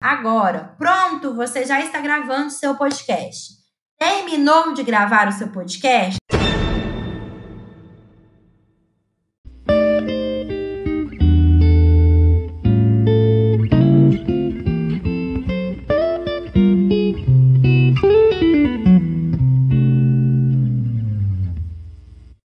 Agora, pronto, você já está gravando seu podcast. Terminou de gravar o seu podcast?